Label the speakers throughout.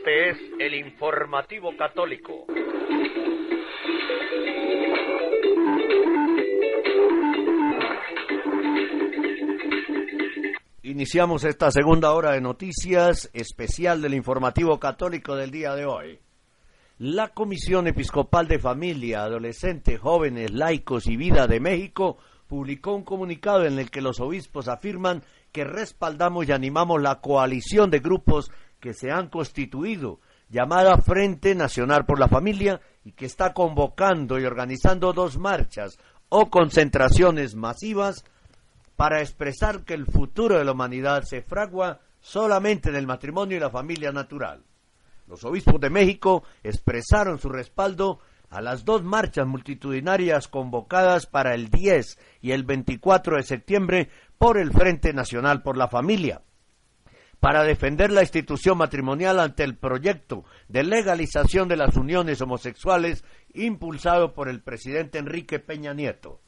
Speaker 1: Este es el informativo católico. Iniciamos esta segunda hora de noticias especial del informativo católico del día de hoy. La Comisión Episcopal de Familia, Adolescentes, Jóvenes, Laicos y Vida de México publicó un comunicado en el que los obispos afirman que respaldamos y animamos la coalición de grupos que se han constituido, llamada Frente Nacional por la Familia, y que está convocando y organizando dos marchas o concentraciones masivas para expresar que el futuro de la humanidad se fragua solamente en el matrimonio y la familia natural. Los obispos de México expresaron su respaldo a las dos marchas multitudinarias convocadas para el 10 y el 24 de septiembre por el Frente Nacional por la Familia para defender la institución matrimonial ante el proyecto de legalización de las uniones homosexuales impulsado por el presidente Enrique Peña Nieto.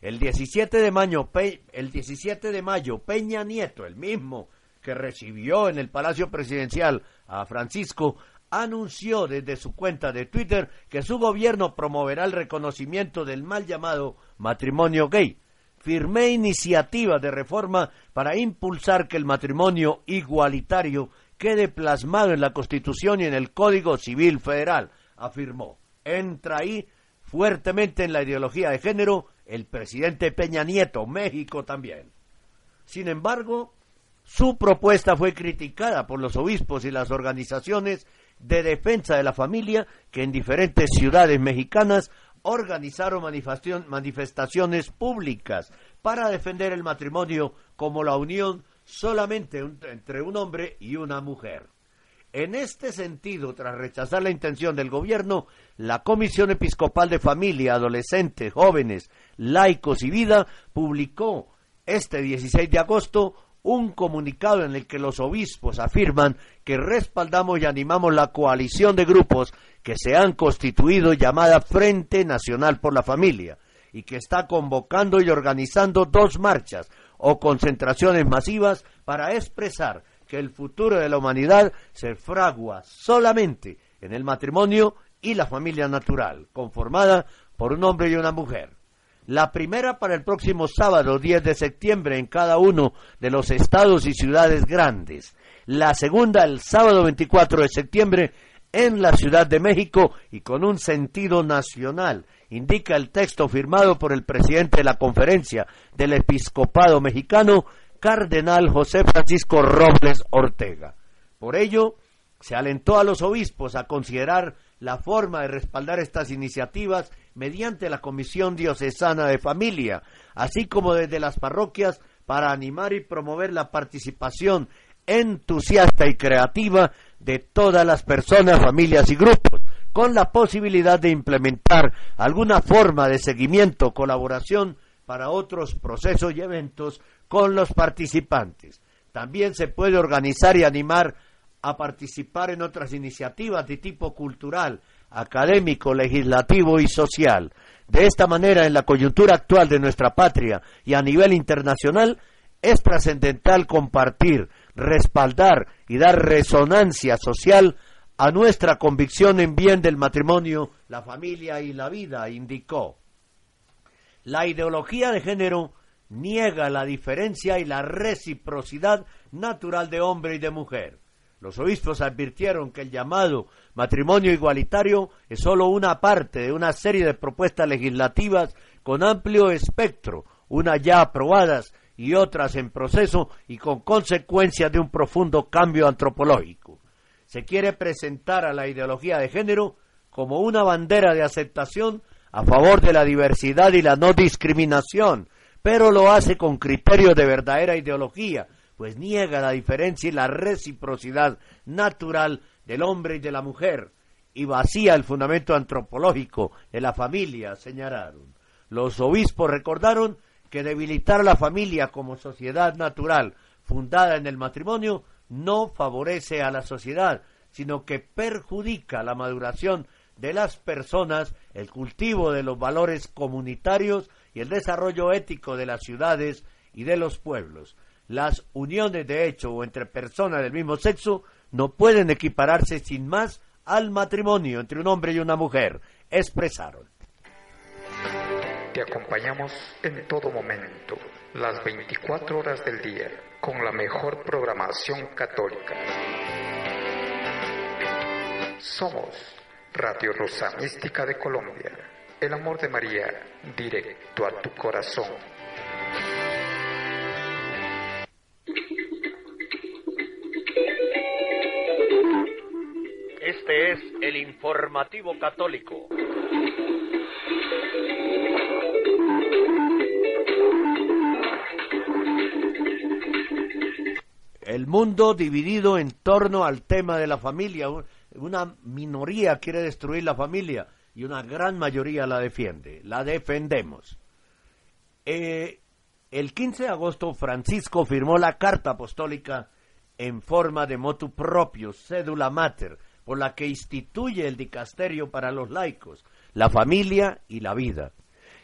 Speaker 1: El 17 de mayo, el 17 de mayo Peña Nieto, el mismo que recibió en el Palacio Presidencial a Francisco, anunció desde su cuenta de Twitter que su gobierno promoverá el reconocimiento del mal llamado matrimonio gay firmé iniciativas de reforma para impulsar que el matrimonio igualitario quede plasmado en la Constitución y en el Código Civil Federal, afirmó. Entra ahí fuertemente en la ideología de género el presidente Peña Nieto, México también. Sin embargo, su propuesta fue criticada por los obispos y las organizaciones de defensa de la familia que en diferentes ciudades mexicanas organizaron manifestaciones públicas para defender el matrimonio como la unión solamente entre un hombre y una mujer. En este sentido, tras rechazar la intención del gobierno, la Comisión Episcopal de Familia, Adolescentes, Jóvenes, Laicos y Vida publicó este 16 de agosto un comunicado en el que los obispos afirman que respaldamos y animamos la coalición de grupos que se han constituido llamada Frente Nacional por la Familia y que está convocando y organizando dos marchas o concentraciones masivas para expresar que el futuro de la humanidad se fragua solamente en el matrimonio y la familia natural, conformada por un hombre y una mujer. La primera para el próximo sábado 10 de septiembre en cada uno de los estados y ciudades grandes. La segunda el sábado 24 de septiembre en la Ciudad de México y con un sentido nacional, indica el texto firmado por el presidente de la conferencia del episcopado mexicano, cardenal José Francisco Robles Ortega. Por ello, se alentó a los obispos a considerar la forma de respaldar estas iniciativas mediante la Comisión Diocesana de Familia, así como desde las parroquias para animar y promover la participación entusiasta y creativa de todas las personas, familias y grupos, con la posibilidad de implementar alguna forma de seguimiento, colaboración para otros procesos y eventos con los participantes. También se puede organizar y animar a participar en otras iniciativas de tipo cultural, académico, legislativo y social. De esta manera, en la coyuntura actual de nuestra patria y a nivel internacional, es trascendental compartir, respaldar y dar resonancia social a nuestra convicción en bien del matrimonio, la familia y la vida, indicó. La ideología de género niega la diferencia y la reciprocidad natural de hombre y de mujer. Los obispos advirtieron que el llamado matrimonio igualitario es sólo una parte de una serie de propuestas legislativas con amplio espectro, unas ya aprobadas y otras en proceso y con consecuencia de un profundo cambio antropológico. Se quiere presentar a la ideología de género como una bandera de aceptación a favor de la diversidad y la no discriminación, pero lo hace con criterios de verdadera ideología, pues niega la diferencia y la reciprocidad natural del hombre y de la mujer, y vacía el fundamento antropológico de la familia, señalaron. Los obispos recordaron que debilitar a la familia como sociedad natural fundada en el matrimonio no favorece a la sociedad, sino que perjudica la maduración de las personas, el cultivo de los valores comunitarios y el desarrollo ético de las ciudades y de los pueblos. Las uniones de hecho o entre personas del mismo sexo no pueden equipararse sin más al matrimonio entre un hombre y una mujer, expresaron.
Speaker 2: Te acompañamos en todo momento, las 24 horas del día, con la mejor programación católica. Somos Radio Rosa Mística de Colombia, el amor de María, directo a tu corazón.
Speaker 1: Es el informativo católico. El mundo dividido en torno al tema de la familia. Una minoría quiere destruir la familia y una gran mayoría la defiende. La defendemos. Eh, el 15 de agosto Francisco firmó la carta apostólica en forma de motu propio, cédula mater, por la que instituye el dicasterio para los laicos, la familia y la vida.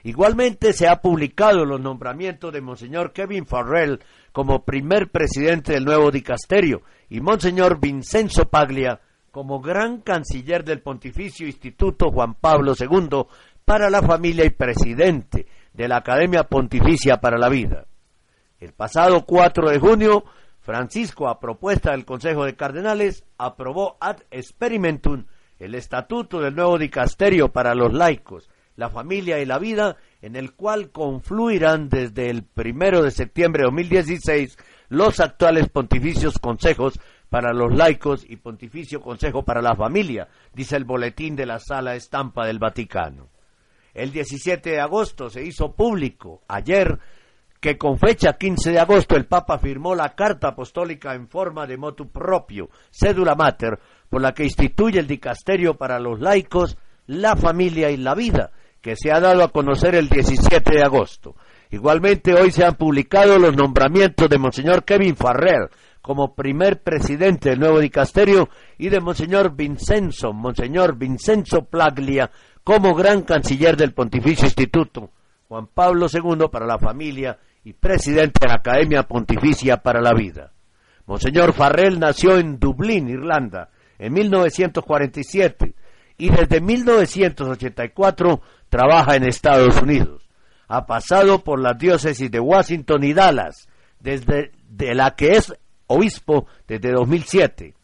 Speaker 1: Igualmente se ha publicado los nombramientos de Monseñor Kevin Farrell como primer presidente del nuevo dicasterio y Monseñor Vincenzo Paglia como gran canciller del Pontificio Instituto Juan Pablo II para la familia y presidente de la Academia Pontificia para la Vida. El pasado 4 de junio Francisco, a propuesta del Consejo de Cardenales, aprobó ad experimentum el estatuto del nuevo dicasterio para los laicos, la familia y la vida, en el cual confluirán desde el primero de septiembre de 2016 los actuales pontificios consejos para los laicos y pontificio consejo para la familia, dice el boletín de la sala estampa del Vaticano. El 17 de agosto se hizo público, ayer, que con fecha 15 de agosto el Papa firmó la carta apostólica en forma de motu propio, cédula mater, por la que instituye el dicasterio para los laicos, la familia y la vida, que se ha dado a conocer el 17 de agosto. Igualmente hoy se han publicado los nombramientos de Monseñor Kevin Farrer como primer presidente del nuevo dicasterio y de Monseñor Vincenzo, Monseñor Vincenzo Plaglia como gran canciller del Pontificio Instituto Juan Pablo II para la familia y presidente de la Academia Pontificia para la Vida. Monseñor Farrell nació en Dublín, Irlanda, en 1947 y desde 1984 trabaja en Estados Unidos. Ha pasado por las diócesis de Washington y Dallas, desde de la que es obispo desde 2007.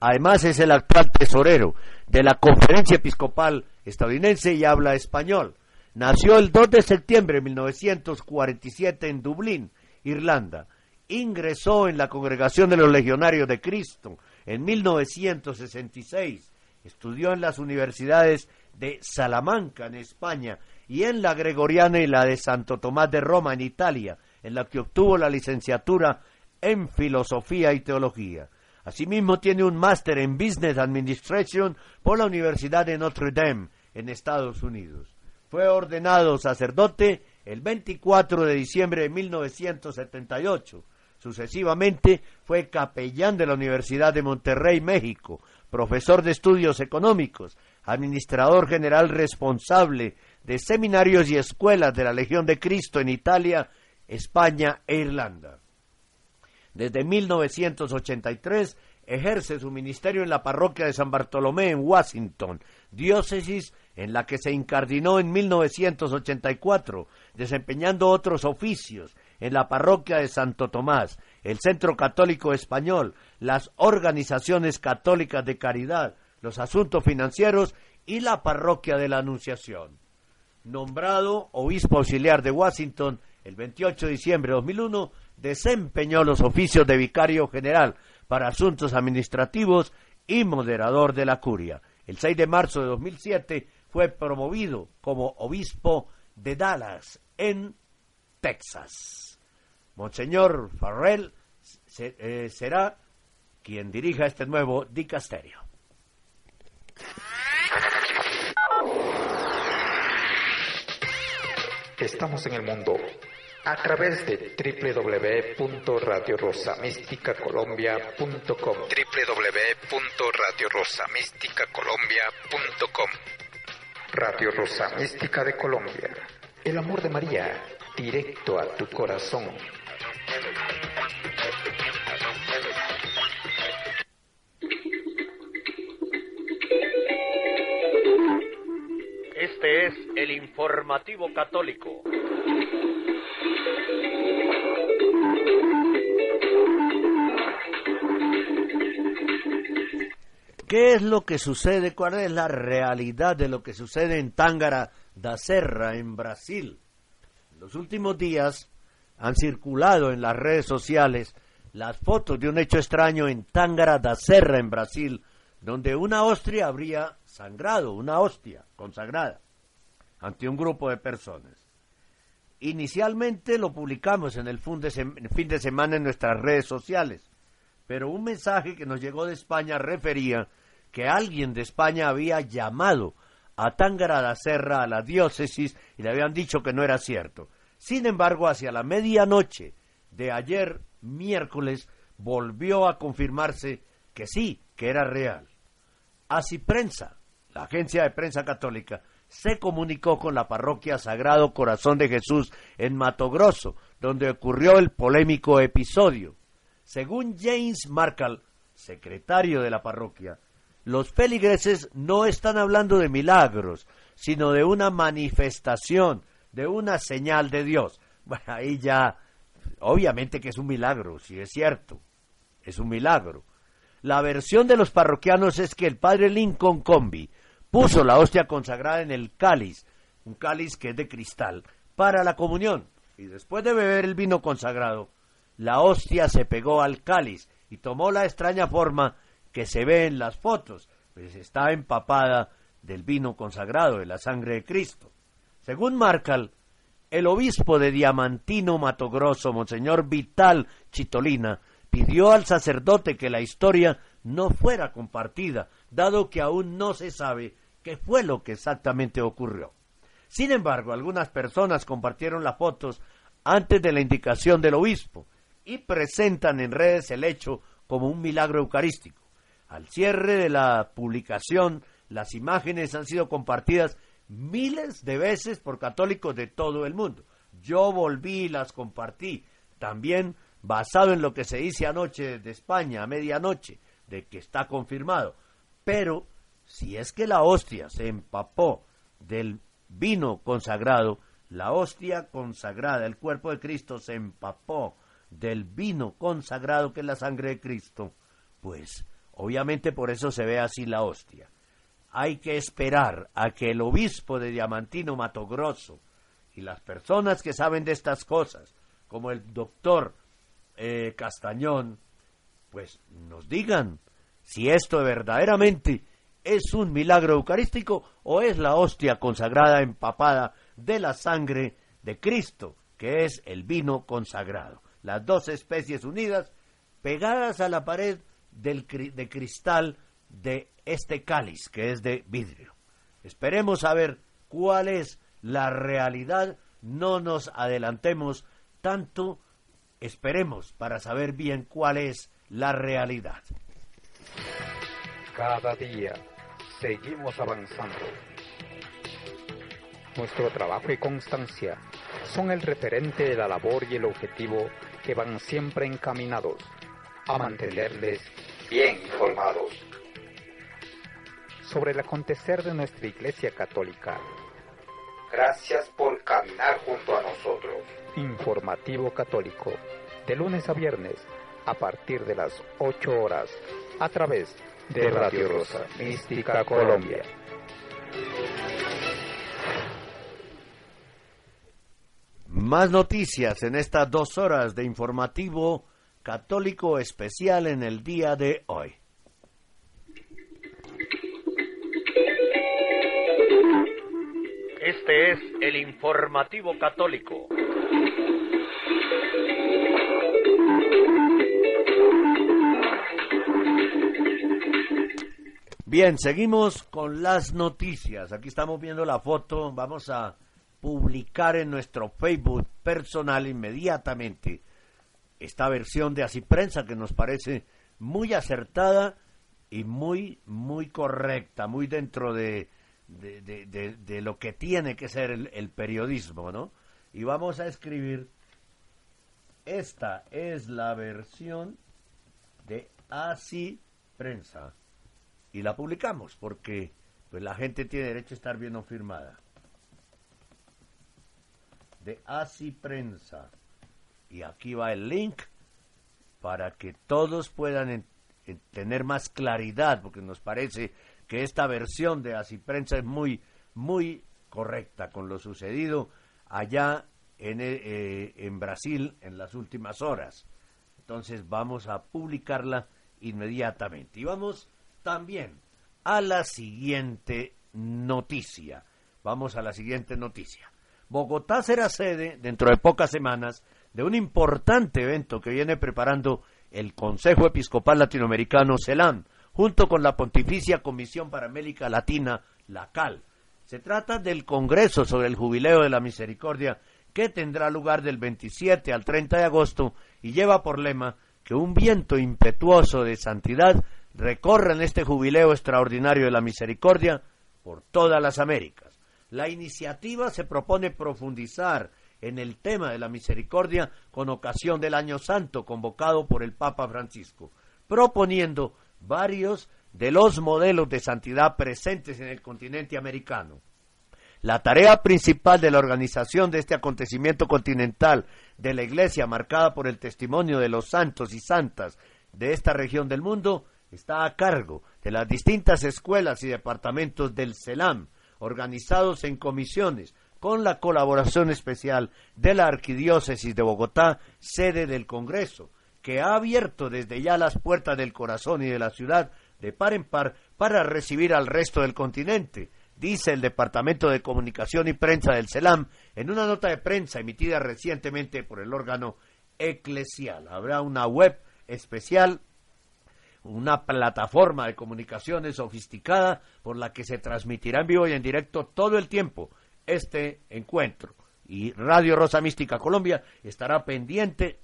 Speaker 1: Además es el actual tesorero de la Conferencia Episcopal Estadounidense y habla español. Nació el 2 de septiembre de 1947 en Dublín, Irlanda. Ingresó en la Congregación de los Legionarios de Cristo en 1966. Estudió en las universidades de Salamanca, en España, y en la Gregoriana y la de Santo Tomás de Roma, en Italia, en la que obtuvo la licenciatura en Filosofía y Teología. Asimismo, tiene un máster en Business Administration por la Universidad de Notre Dame, en Estados Unidos. Fue ordenado sacerdote el 24 de diciembre de 1978. Sucesivamente fue capellán de la Universidad de Monterrey, México, profesor de estudios económicos, administrador general responsable de seminarios y escuelas de la Legión de Cristo en Italia, España e Irlanda. Desde 1983 ejerce su ministerio en la parroquia de San Bartolomé en Washington, diócesis en la que se incardinó en 1984, desempeñando otros oficios en la parroquia de Santo Tomás, el Centro Católico Español, las organizaciones católicas de caridad, los asuntos financieros y la parroquia de la Anunciación. Nombrado obispo auxiliar de Washington el 28 de diciembre de 2001, desempeñó los oficios de vicario general para asuntos administrativos y moderador de la curia. El 6 de marzo de 2007 fue promovido como obispo de Dallas, en Texas. Monseñor Farrell eh, será quien dirija este nuevo dicasterio.
Speaker 2: Estamos en el mundo a través de www.radiorosamísticacolombia.com www.radiorosamísticacolombia.com Radio Rosa Mística de Colombia. El amor de María, directo a tu corazón.
Speaker 1: Este es el informativo católico. ¿Qué es lo que sucede? ¿Cuál es la realidad de lo que sucede en Tángara da Serra, en Brasil? En los últimos días han circulado en las redes sociales las fotos de un hecho extraño en Tángara da Serra, en Brasil, donde una hostia habría sangrado, una hostia consagrada, ante un grupo de personas. Inicialmente lo publicamos en el fin de semana en nuestras redes sociales, pero un mensaje que nos llegó de España refería que alguien de España había llamado a Tángara da Serra a la diócesis y le habían dicho que no era cierto. Sin embargo, hacia la medianoche de ayer, miércoles, volvió a confirmarse que sí, que era real. Así prensa, la agencia de prensa católica, se comunicó con la parroquia Sagrado Corazón de Jesús en Mato Grosso, donde ocurrió el polémico episodio. Según James Markle, secretario de la parroquia, los feligreses no están hablando de milagros, sino de una manifestación, de una señal de Dios. Bueno, ahí ya, obviamente que es un milagro, si es cierto, es un milagro. La versión de los parroquianos es que el padre Lincoln Combi puso la hostia consagrada en el cáliz, un cáliz que es de cristal, para la comunión. Y después de beber el vino consagrado, la hostia se pegó al cáliz y tomó la extraña forma que se ve en las fotos, pues está empapada del vino consagrado, de la sangre de Cristo. Según Marcal, el obispo de Diamantino Matogrosso, Monseñor Vital Chitolina, pidió al sacerdote que la historia no fuera compartida, dado que aún no se sabe qué fue lo que exactamente ocurrió. Sin embargo, algunas personas compartieron las fotos antes de la indicación del obispo y presentan en redes el hecho como un milagro eucarístico. Al cierre de la publicación, las imágenes han sido compartidas miles de veces por católicos de todo el mundo. Yo volví y las compartí, también basado en lo que se dice anoche de España, a medianoche, de que está confirmado. Pero si es que la hostia se empapó del vino consagrado, la hostia consagrada, el cuerpo de Cristo se empapó del vino consagrado que es la sangre de Cristo, pues obviamente por eso se ve así la hostia. Hay que esperar a que el obispo de Diamantino Matogrosso y las personas que saben de estas cosas, como el doctor eh, Castañón, pues nos digan si esto verdaderamente es un milagro eucarístico o es la hostia consagrada empapada de la sangre de Cristo, que es el vino consagrado. Las dos especies unidas pegadas a la pared del, de cristal de este cáliz, que es de vidrio. Esperemos saber cuál es la realidad, no nos adelantemos tanto, esperemos para saber bien cuál es la realidad.
Speaker 2: Cada día seguimos avanzando. Nuestro trabajo y constancia son el referente de la labor y el objetivo que van siempre encaminados a mantenerles bien informados sobre el acontecer de nuestra Iglesia Católica. Gracias por caminar junto a nosotros. Informativo Católico, de lunes a viernes, a partir de las 8 horas, a través de de Radio Rosa Mística Colombia.
Speaker 1: Más noticias en estas dos horas de informativo católico especial en el día de hoy. Este es el informativo católico. Bien, seguimos con las noticias. Aquí estamos viendo la foto. Vamos a publicar en nuestro Facebook personal inmediatamente esta versión de Así Prensa que nos parece muy acertada y muy, muy correcta, muy dentro de, de, lo que tiene que ser el, periodismo, ¿no? Y vamos a escribir, esta es la versión de Así Prensa y la publicamos porque pues la gente tiene derecho a estar bien firmada. De Así Prensa. Y aquí va el link para que todos puedan tener más claridad, porque nos parece que esta versión de Así Prensa es muy, muy correcta con lo sucedido allá en, eh, en Brasil en las últimas horas. Entonces vamos a publicarla inmediatamente. Y vamos también a la siguiente noticia. Vamos a la siguiente noticia. Bogotá será sede dentro de pocas semanas de un importante evento que viene preparando el Consejo Episcopal Latinoamericano CELAM, junto con la Pontificia Comisión para América Latina, la CAL. Se trata del Congreso sobre el Jubileo de la Misericordia que tendrá lugar del 27 al 30 de agosto y lleva por lema que un viento impetuoso de santidad recorre en este jubileo extraordinario de la misericordia por todas las Américas. La iniciativa se propone profundizar en el tema de la misericordia con ocasión del Año Santo convocado por el Papa Francisco, proponiendo varios de los modelos de santidad presentes en el continente americano. La tarea principal de la organización de este acontecimiento continental de la Iglesia, marcada por el testimonio de los santos y santas de esta región del mundo, está a cargo de las distintas escuelas y departamentos del CELAM, organizados en comisiones, con la colaboración especial de la Arquidiócesis de Bogotá, sede del Congreso, que ha abierto desde ya las puertas del corazón y de la ciudad de par en par para recibir al resto del continente, dice el Departamento de Comunicación y Prensa del CELAM en una nota de prensa emitida recientemente por el órgano eclesial. Habrá una web especial, una plataforma de comunicaciones sofisticada por la que se transmitirá en vivo y en directo todo el tiempo este encuentro. Y Radio Rosa Mística Colombia estará pendiente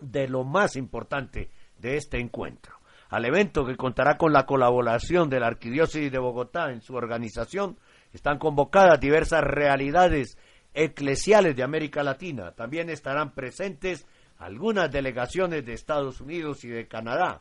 Speaker 1: de lo más importante de este encuentro al evento que contará con la colaboración de la Arquidiócesis de Bogotá en su organización, están convocadas diversas realidades eclesiales de América Latina. También estarán presentes algunas delegaciones de Estados Unidos y de Canadá.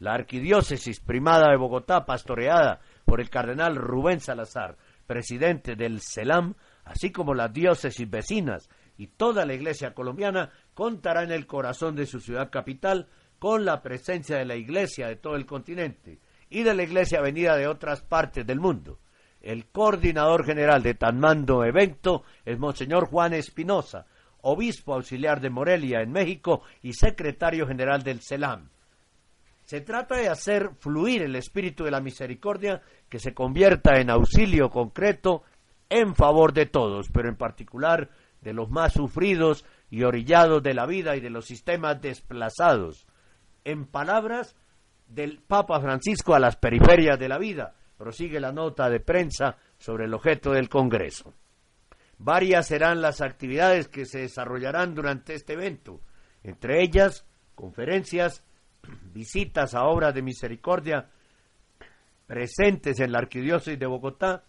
Speaker 1: La Arquidiócesis Primada de Bogotá, pastoreada por el cardenal Rubén Salazar, presidente del CELAM, así como las diócesis vecinas y toda la Iglesia colombiana, contará en el corazón de su ciudad capital con la presencia de la Iglesia de todo el continente y de la Iglesia venida de otras partes del mundo. El coordinador general de tan mando evento es Monseñor Juan Espinosa, obispo auxiliar de Morelia en México y secretario general del CELAM. Se trata de hacer fluir el espíritu de la misericordia que se convierta en auxilio concreto en favor de todos, pero en particular de los más sufridos y orillados de la vida y de los sistemas desplazados en palabras del Papa Francisco a las periferias de la vida. Prosigue la nota de prensa sobre el objeto del Congreso. Varias serán las actividades que se desarrollarán durante este evento, entre ellas conferencias, visitas a obras de misericordia presentes en la Arquidiócesis de Bogotá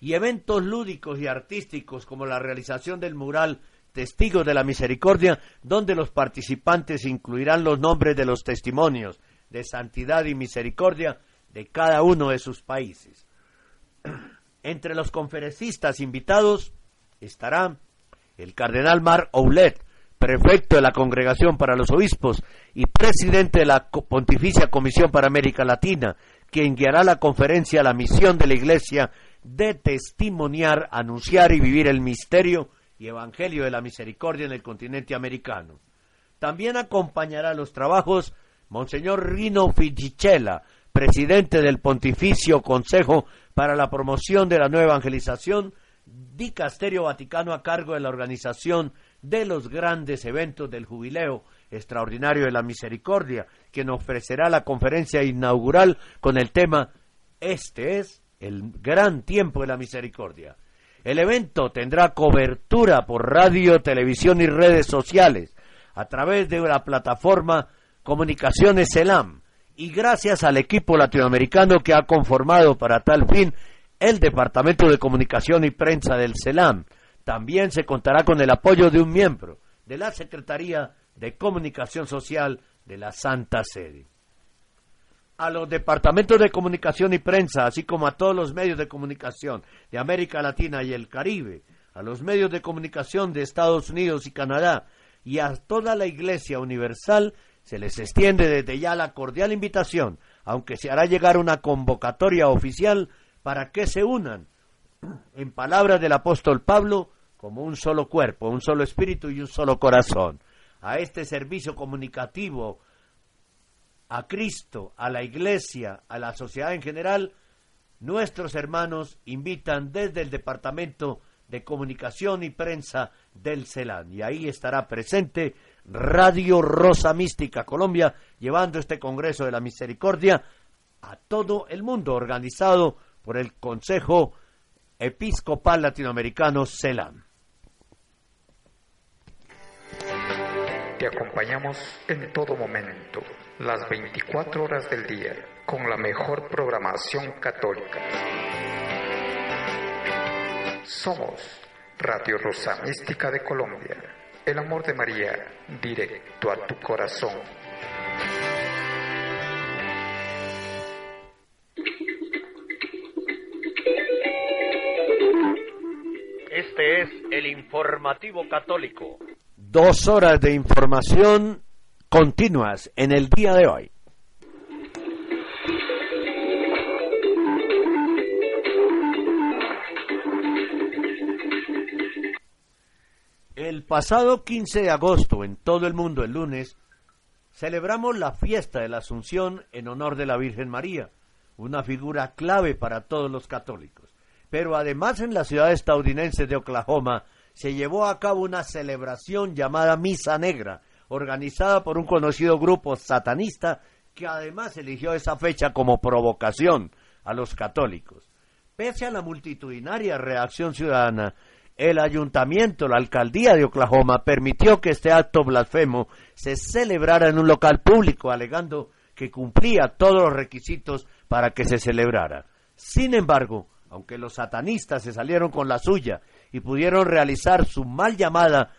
Speaker 1: y eventos lúdicos y artísticos como la realización del mural Testigos de la Misericordia, donde los participantes incluirán los nombres de los testimonios de santidad y misericordia de cada uno de sus países. Entre los conferencistas invitados estará el cardenal Mar Oulet, prefecto de la Congregación para los Obispos y presidente de la Pontificia Comisión para América Latina, quien guiará la conferencia La misión de la Iglesia de testimoniar, anunciar y vivir el misterio y Evangelio de la Misericordia en el continente americano. También acompañará los trabajos Monseñor Rino Fisichella, presidente del Pontificio Consejo para la Promoción de la Nueva Evangelización, dicasterio vaticano a cargo de la organización de los grandes eventos del Jubileo Extraordinario de la Misericordia, quien ofrecerá la conferencia inaugural con el tema Este es el gran tiempo de la misericordia. El evento tendrá cobertura por radio, televisión y redes sociales a través de la plataforma Comunicaciones CELAM y gracias al equipo latinoamericano que ha conformado para tal fin el Departamento de Comunicación y Prensa del CELAM. También se contará con el apoyo de un miembro de la Secretaría de Comunicación Social de la Santa Sede. A los departamentos de comunicación y prensa, así como a todos los medios de comunicación de América Latina y el Caribe, a los medios de comunicación de Estados Unidos y Canadá y a toda la Iglesia Universal, se les extiende desde ya la cordial invitación, aunque se hará llegar una convocatoria oficial para que se unan, en palabras del apóstol Pablo, como un solo cuerpo, un solo espíritu y un solo corazón, a este servicio comunicativo, a Cristo, a la Iglesia, a la sociedad en general, nuestros hermanos invitan desde el Departamento de Comunicación y Prensa del CELAN. Y ahí estará presente Radio Rosa Mística Colombia, llevando este Congreso de la Misericordia a todo el mundo, organizado por el Consejo Episcopal Latinoamericano CELAM.
Speaker 2: Te acompañamos en todo momento, las 24 horas del día, con la mejor programación católica. Somos Radio Rosa Mística de Colombia, el amor de María, directo a tu corazón.
Speaker 1: Este es el informativo católico. Dos horas de información continuas en el día de hoy. El pasado 15 de agosto, en todo el mundo, el lunes, celebramos la fiesta de la Asunción en honor de la Virgen María, una figura clave para todos los católicos. Pero además en la ciudad estadounidense de Oklahoma se llevó a cabo una celebración llamada Misa Negra, organizada por un conocido grupo satanista que además eligió esa fecha como provocación a los católicos. Pese a la multitudinaria reacción ciudadana, el ayuntamiento, la alcaldía de Oklahoma, permitió que este acto blasfemo se celebrara en un local público, alegando que cumplía todos los requisitos para que se celebrara. Sin embargo, aunque los satanistas se salieron con la suya y pudieron realizar su mal llamada,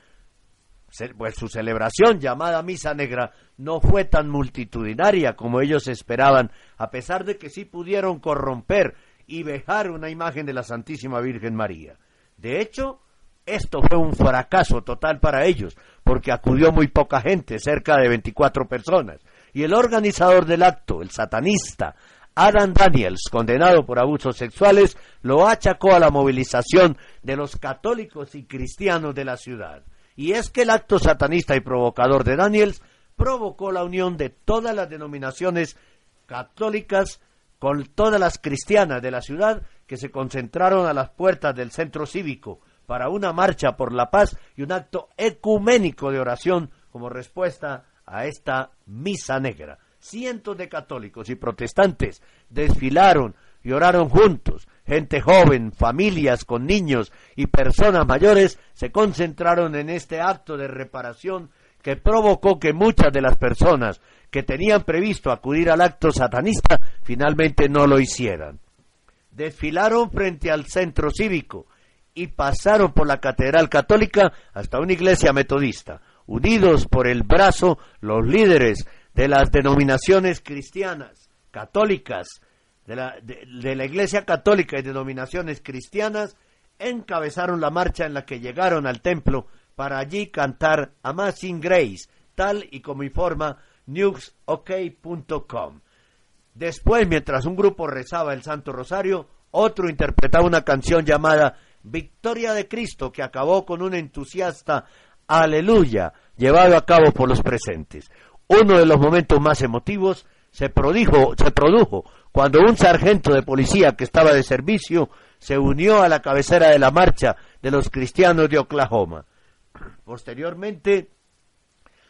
Speaker 1: pues su celebración llamada Misa Negra no fue tan multitudinaria como ellos esperaban, a pesar de que sí pudieron corromper y vejar una imagen de la Santísima Virgen María. De hecho, esto fue un fracaso total para ellos, porque acudió muy poca gente, cerca de 24 personas. Y el organizador del acto, el satanista Adam Daniels, condenado por abusos sexuales, lo achacó a la movilización de los católicos y cristianos de la ciudad. Y es que el acto satanista y provocador de Daniels provocó la unión de todas las denominaciones católicas con todas las cristianas de la ciudad que se concentraron a las puertas del centro cívico para una marcha por la paz y un acto ecuménico de oración como respuesta a esta misa negra. Cientos de católicos y protestantes desfilaron y oraron juntos. Gente joven, familias con niños y personas mayores se concentraron en este acto de reparación que provocó que muchas de las personas que tenían previsto acudir al acto satanista finalmente no lo hicieran desfilaron frente al centro cívico y pasaron por la Catedral Católica hasta una iglesia metodista. Unidos por el brazo, los líderes de las denominaciones cristianas, católicas, de la, de, la Iglesia Católica y denominaciones cristianas, encabezaron la marcha en la que llegaron al templo para allí cantar Amazing Grace, tal y como informa newsok.com. Después, mientras un grupo rezaba el Santo Rosario, otro interpretaba una canción llamada Victoria de Cristo, que acabó con un entusiasta aleluya llevado a cabo por los presentes. Uno de los momentos más emotivos se, produjo cuando un sargento de policía que estaba de servicio se unió a la cabecera de la marcha de los cristianos de Oklahoma. Posteriormente,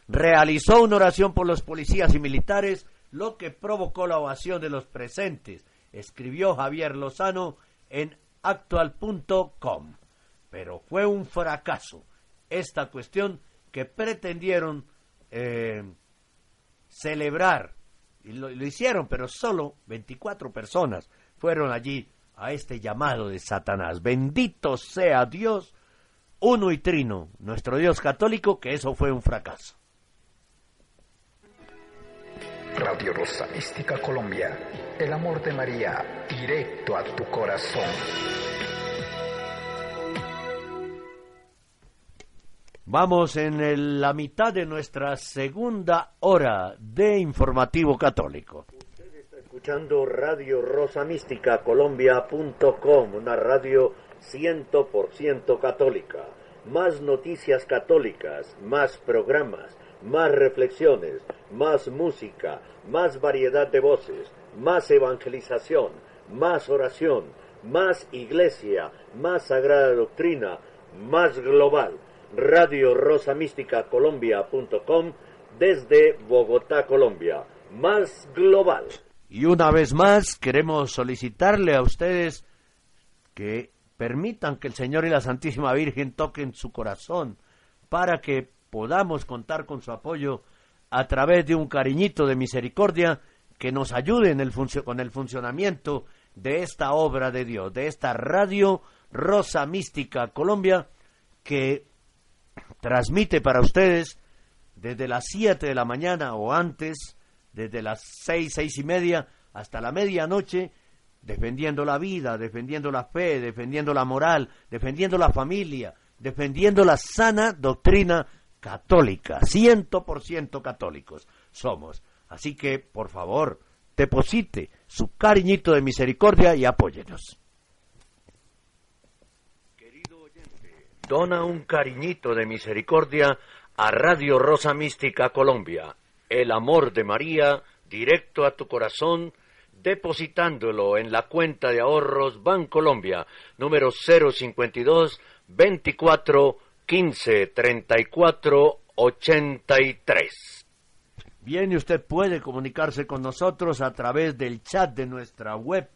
Speaker 1: realizó una oración por los policías y militares lo que provocó la ovación de los presentes escribió Javier Lozano en actual.com. Pero fue un fracaso esta cuestión que pretendieron eh, celebrar. Y lo, hicieron, pero solo 24 personas fueron allí a este llamado de Satanás. Bendito sea Dios, uno y trino, nuestro Dios católico, que eso fue un fracaso.
Speaker 2: Radio Rosa Mística Colombia, el amor de María, directo a tu corazón.
Speaker 1: Vamos en la mitad de nuestra segunda hora de informativo católico. Usted está escuchando Radio Rosa Mística Colombia.com, una radio 100% católica. Más noticias católicas, más programas, más reflexiones, más música, más variedad de voces, más evangelización, más oración, más iglesia, más sagrada doctrina, más global. Radio Rosa Mística Colombia.com desde Bogotá, Colombia. Más global. Y una vez más queremos solicitarle a ustedes que permitan que el Señor y la Santísima Virgen toquen su corazón para que podamos contar con su apoyo a través de un cariñito de misericordia que nos ayude en el con el funcionamiento de esta obra de Dios, de esta radio Rosa Mística Colombia que transmite para ustedes desde las 7 de la mañana o antes, desde las seis, seis y media hasta la medianoche, defendiendo la vida, defendiendo la fe, defendiendo la moral, defendiendo la familia, defendiendo la sana doctrina católica, ciento por ciento católicos somos. Así que, por favor, deposite su cariñito de misericordia y apóyenos. Dona un cariñito de misericordia a Radio Rosa Mística Colombia. El amor de María directo a tu corazón, depositándolo en la cuenta de ahorros Bancolombia, número 052 24 15 34 83. Bien, y usted puede comunicarse con nosotros a través del chat de nuestra web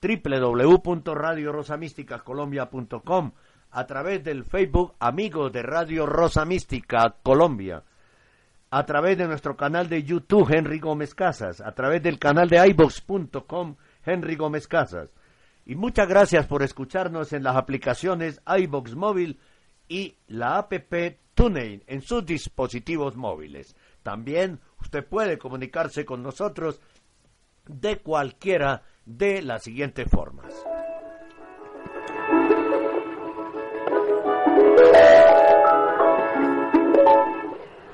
Speaker 1: www.radiorosamísticacolombia.com a través del Facebook Amigos de Radio Rosa Mística Colombia, a través de nuestro canal de YouTube Henry Gómez Casas, a través del canal de ibox.com Henry Gómez Casas. Y muchas gracias por escucharnos en las aplicaciones iBox Móvil y la app TuneIn en sus dispositivos móviles. También usted puede comunicarse con nosotros de cualquiera de las siguientes formas.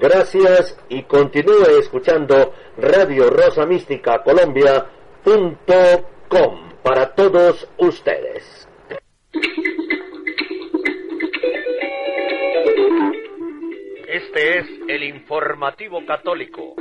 Speaker 1: Gracias y continúe escuchando Radio Rosa Mística Colombia.com para todos ustedes. Este es el informativo católico.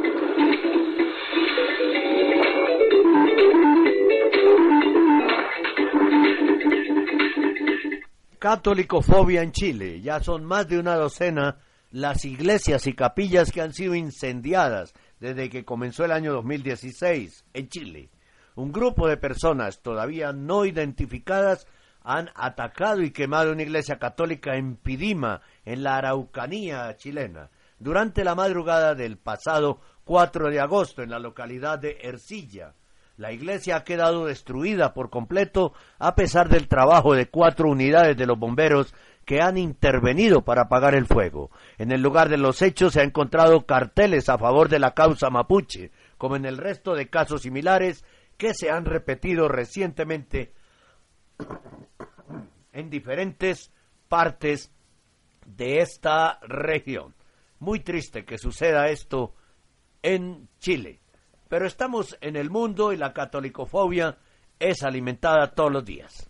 Speaker 1: Catolicofobia en Chile. Ya son más de una docena las iglesias y capillas que han sido incendiadas desde que comenzó el año 2016 en Chile. Un grupo de personas todavía no identificadas han atacado y quemado una iglesia católica en Pidima, en la Araucanía chilena, durante la madrugada del pasado 4 de agosto en la localidad de Ercilla. La iglesia ha quedado destruida por completo a pesar del trabajo de cuatro unidades de los bomberos que han intervenido para apagar el fuego. En el lugar de los hechos se han encontrado carteles a favor de la causa mapuche, como en el resto de casos similares que se han repetido recientemente en diferentes partes de esta región. Muy triste que suceda esto en Chile. Pero estamos en el mundo y la catolicofobia es alimentada todos los días.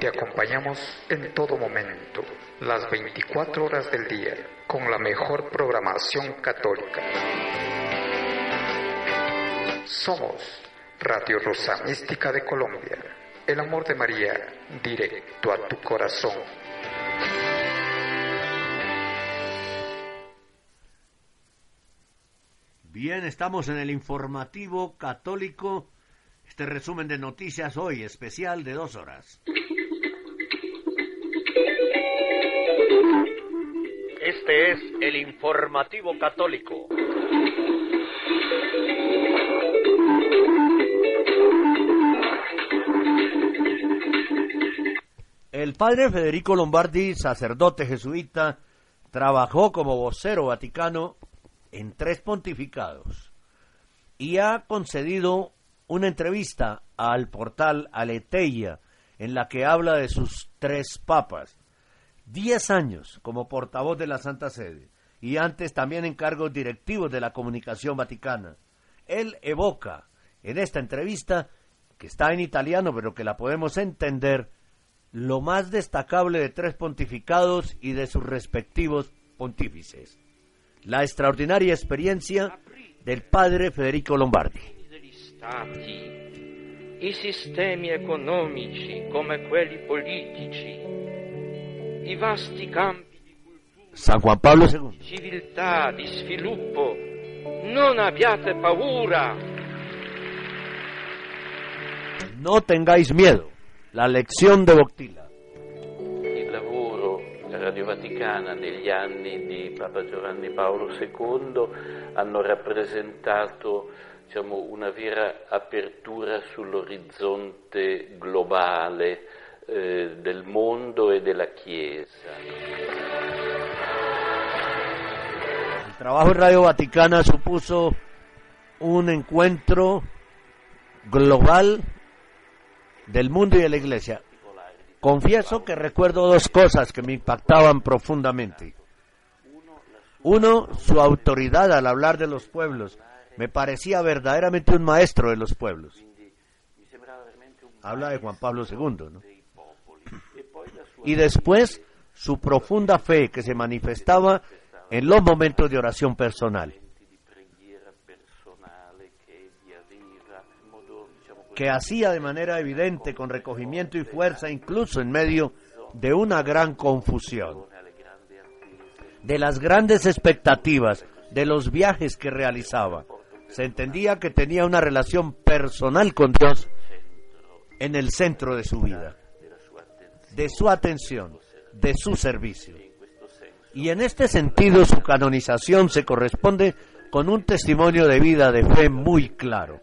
Speaker 2: Te acompañamos en todo momento, las 24 horas del día, con la mejor programación católica. Somos Radio Rosa Mística de Colombia, el amor de María, directo a tu corazón.
Speaker 1: Bien, estamos en el informativo católico, este resumen de noticias hoy, especial de dos horas. Este es el informativo católico. El padre Federico Lombardi, sacerdote jesuita, trabajó como vocero vaticano en tres pontificados y ha concedido una entrevista al portal Aleteia en la que habla de sus tres papas. Diez años como portavoz de la Santa Sede y antes también en cargos directivos de la comunicación vaticana. Él evoca en esta entrevista, que está en italiano pero que la podemos entender, lo más destacable de tres pontificados y de sus respectivos pontífices. La extraordinaria experiencia del padre Federico Lombardi.
Speaker 3: I sistemi economici come quelli politici, i vasti campi di cultura,
Speaker 1: San Juan Pablo II.
Speaker 3: di civiltà, di sviluppo, non abbiate paura.
Speaker 1: No tengáis miedo. La lección de Boctila.
Speaker 4: Il lavoro della Radio Vaticana negli anni di Papa Giovanni Paolo II hanno rappresentato diciamo, una vera apertura sull'orizzonte globale eh, del mondo e della Chiesa.
Speaker 1: El trabajo en Radio Vaticana supuso un encuentro global del mundo y de la iglesia. Confieso que recuerdo dos cosas que me impactaban profundamente. Uno, su autoridad al hablar de los pueblos. Me parecía verdaderamente un maestro de los pueblos. Habla de Juan Pablo II, ¿no? Y después, su profunda fe que se manifestaba en los momentos de oración personal. que hacía de manera evidente, con recogimiento y fuerza, incluso en medio de una gran confusión, de las grandes expectativas, de los viajes que realizaba. Se entendía que tenía una relación personal con Dios en el centro de su vida, de su atención, de su servicio. Y en este sentido su canonización se corresponde con un testimonio de vida de fe muy claro.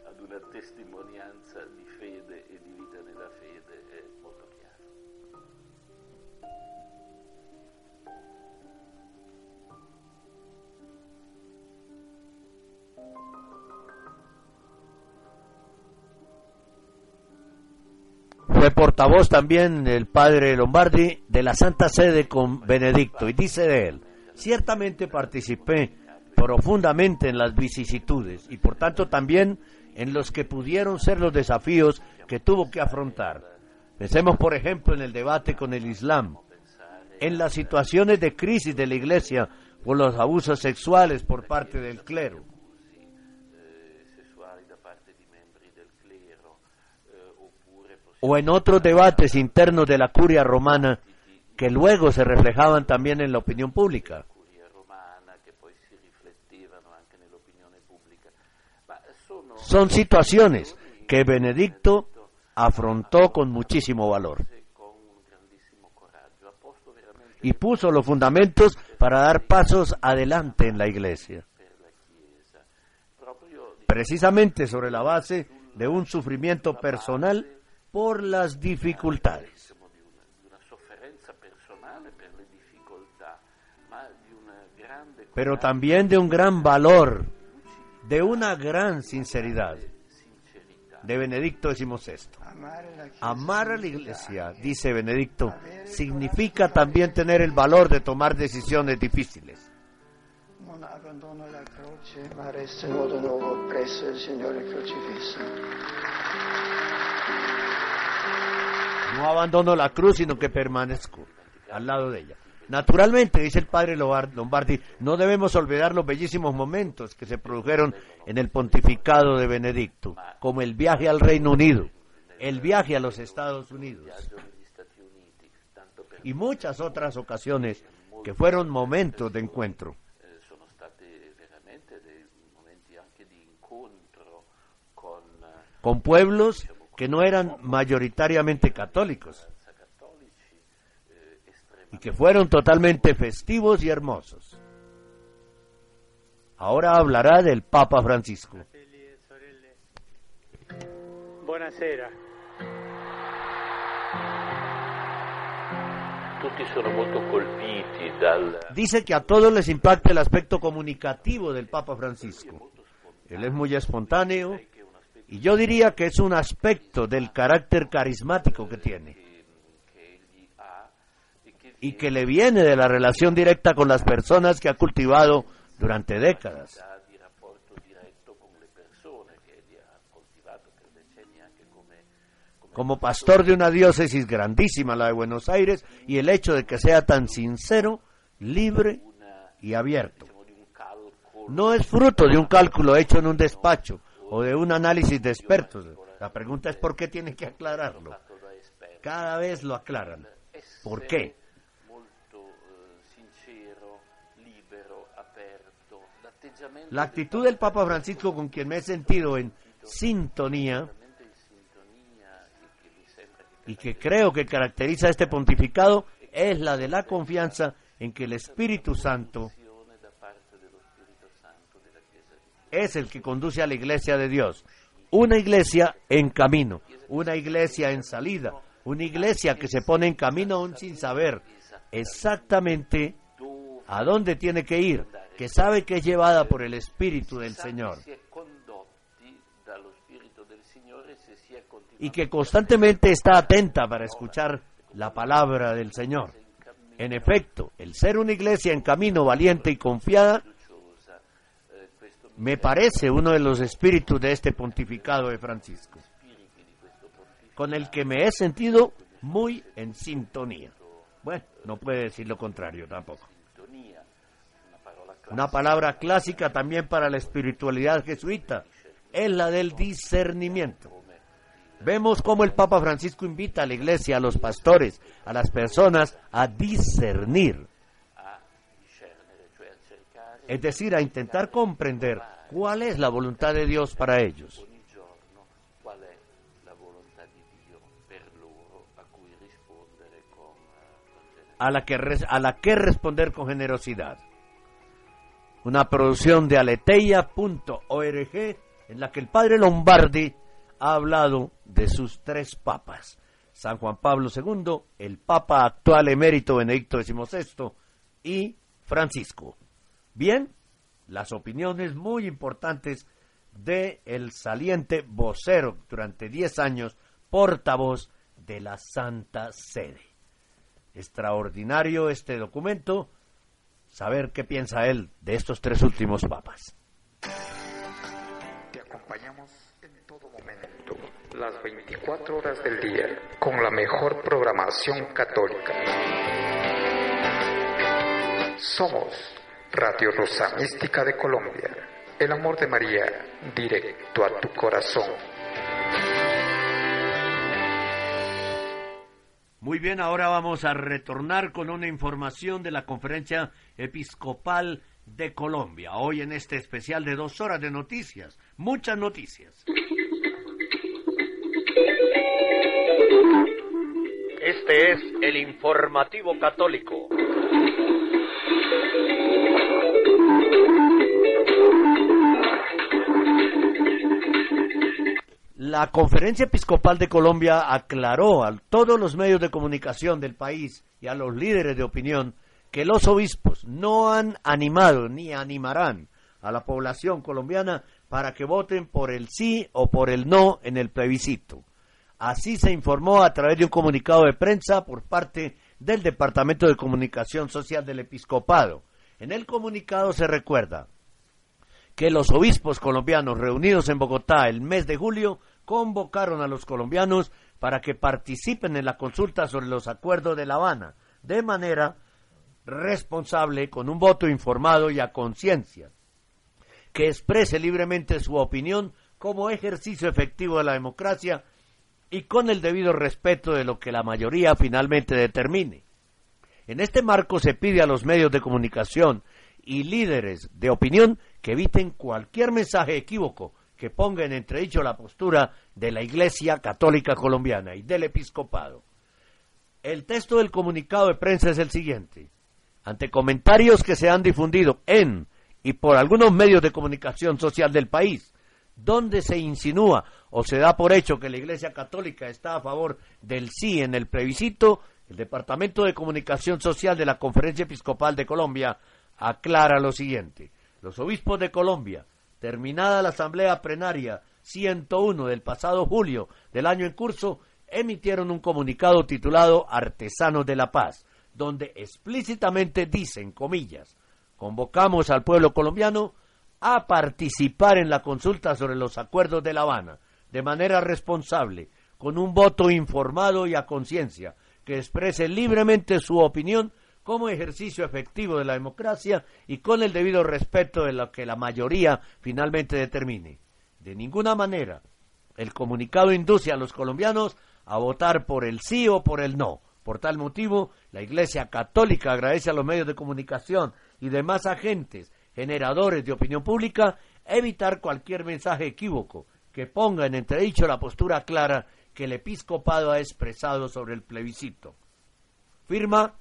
Speaker 1: Fue portavoz también el padre Lombardi de la Santa Sede con Benedicto y dice de él, ciertamente participé profundamente en las vicisitudes y por tanto también en los que pudieron ser los desafíos que tuvo que afrontar. Pensemos por ejemplo en el debate con el Islam, en las situaciones de crisis de la Iglesia por los abusos sexuales por parte del clero, o en otros debates internos de la curia romana que luego se reflejaban también en la opinión pública. Son situaciones que Benedicto afrontó con muchísimo valor.
Speaker 4: veramente
Speaker 1: y puso los fundamentos para dar pasos adelante en la iglesia, precisamente sobre la base de un sufrimiento personal por las dificultades. pero también de un gran valor, de una gran sinceridad de Benedicto XVI. Amar a la iglesia, dice Benedicto, significa también tener el valor de tomar decisiones difíciles. No abandono la cruz, sino que permanezco al lado de ella. Naturalmente, dice el padre Lombardi, no debemos olvidar los bellísimos momentos que se produjeron en el pontificado de Benedicto, como el viaje al Reino Unido, el viaje a los Estados Unidos y muchas otras ocasiones que fueron momentos de encuentro. Con pueblos que no eran mayoritariamente católicos y que fueron totalmente festivos y hermosos. Ahora hablará del Papa Francisco.
Speaker 5: Buonasera.
Speaker 1: Dice que a todos les impacta el aspecto comunicativo del Papa Francisco. Él es muy espontáneo y yo diría que es un aspecto del carácter carismático que tiene y que le viene de la relación directa con las personas que ha cultivado durante décadas. Como pastor de una diócesis grandísima, la de Buenos Aires, y el hecho de que sea tan sincero, libre y abierto. No es fruto de un cálculo hecho en un despacho o de un análisis de expertos. La pregunta es por qué tienen que aclararlo. Cada vez lo aclaran. ¿Por qué? La actitud del Papa Francisco con quien me he sentido en sintonía y que creo que caracteriza este pontificado es la de la confianza en que el Espíritu Santo es el que conduce a la iglesia de Dios. Una iglesia en camino, una iglesia en salida, una iglesia que se pone en camino aún sin saber exactamente a dónde tiene que ir, que sabe que es llevada por el Espíritu del Señor y que constantemente está atenta para escuchar la palabra del Señor. En efecto, el ser una iglesia en camino valiente y confiada me parece uno de los espíritus de este pontificado de Francisco, con el que me he sentido muy en sintonía. Bueno, no puede decir lo contrario tampoco. Una palabra clásica también para la espiritualidad jesuita es la del discernimiento. Vemos cómo el Papa Francisco invita a la iglesia, a los pastores, a las personas a discernir. Es decir, a intentar comprender cuál es la voluntad de Dios para ellos. A la, que, a la que responder con generosidad. Una producción de aleteia.org en la que el padre Lombardi ha hablado de sus tres papas. San Juan Pablo II, el Papa actual emérito Benedicto XVI y Francisco. Bien, las opiniones muy importantes de el saliente vocero durante 10 años, portavoz de la Santa Sede. Extraordinario este documento, saber qué piensa él de estos tres últimos papas.
Speaker 2: Te acompañamos en todo momento, las 24 horas del día, con la mejor programación católica. Somos Radio Rosa Mística de Colombia. El amor de María, directo a tu corazón.
Speaker 1: Muy bien, ahora vamos a retornar con una información de la Conferencia Episcopal de Colombia. Hoy en este especial de dos horas de noticias, muchas noticias. Este es el informativo católico. La Conferencia Episcopal de Colombia aclaró a todos los medios de comunicación del país y a los líderes de opinión que los obispos no han animado ni animarán a la población colombiana para que voten por el sí o por el no en el plebiscito. Así se informó a través de un comunicado de prensa por parte del Departamento de Comunicación Social del Episcopado, En el comunicado se recuerda que los obispos colombianos reunidos en Bogotá el mes de julio convocaron a los colombianos para que participen en la consulta sobre los acuerdos de La Habana de manera responsable, con un voto informado y a conciencia, que exprese libremente su opinión como ejercicio efectivo de la democracia y con el debido respeto de lo que la mayoría finalmente determine. En este marco se pide a los medios de comunicación y líderes de opinión que eviten cualquier mensaje equívoco que ponga en entredicho la postura de la Iglesia Católica Colombiana y del Episcopado. El texto del comunicado de prensa es el siguiente. Ante comentarios que se han difundido en y por algunos medios de comunicación social del país, donde se insinúa o se da por hecho que la Iglesia Católica está a favor del sí en el plebiscito, el Departamento de Comunicación Social de la Conferencia Episcopal de Colombia aclara lo siguiente. Los obispos de Colombia, terminada la asamblea plenaria 101 del pasado julio del año en curso, emitieron un comunicado titulado Artesanos de la Paz, donde explícitamente dicen, comillas, convocamos al pueblo colombiano a participar en la consulta sobre los acuerdos de La Habana de manera responsable, con un voto informado y a conciencia, que exprese libremente su opinión como ejercicio efectivo de la democracia y con el debido respeto de lo que la mayoría finalmente determine. De ninguna manera el comunicado induce a los colombianos a votar por el sí o por el no. Por tal motivo, la Iglesia Católica agradece a los medios de comunicación y demás agentes generadores de opinión pública evitar cualquier mensaje equívoco que ponga en entredicho la postura clara que el episcopado ha expresado sobre el plebiscito. Firma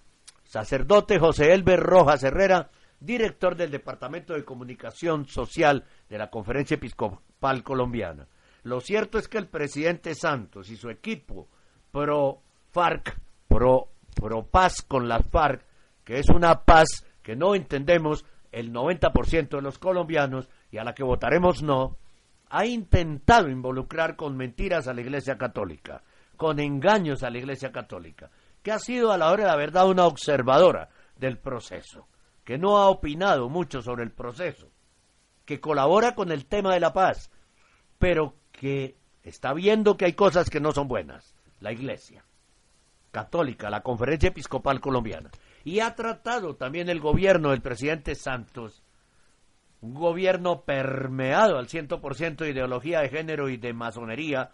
Speaker 1: sacerdote José Elber Rojas Herrera, director del Departamento de Comunicación Social de la Conferencia Episcopal Colombiana. Lo cierto es que el presidente Santos y su equipo pro FARC, pro, pro paz con la FARC, que es una paz que no entendemos el 90% de los colombianos y a la que votaremos no, ha intentado involucrar con mentiras a la Iglesia Católica, con engaños a la Iglesia Católica, que ha sido a la hora de la verdad una observadora del proceso, que no ha opinado mucho sobre el proceso, que colabora con el tema de la paz, pero que está viendo que hay cosas que no son buenas, la Iglesia Católica, la Conferencia Episcopal Colombiana, y ha tratado también el gobierno del presidente Santos, un gobierno permeado al ciento por ciento de ideología de género y de masonería,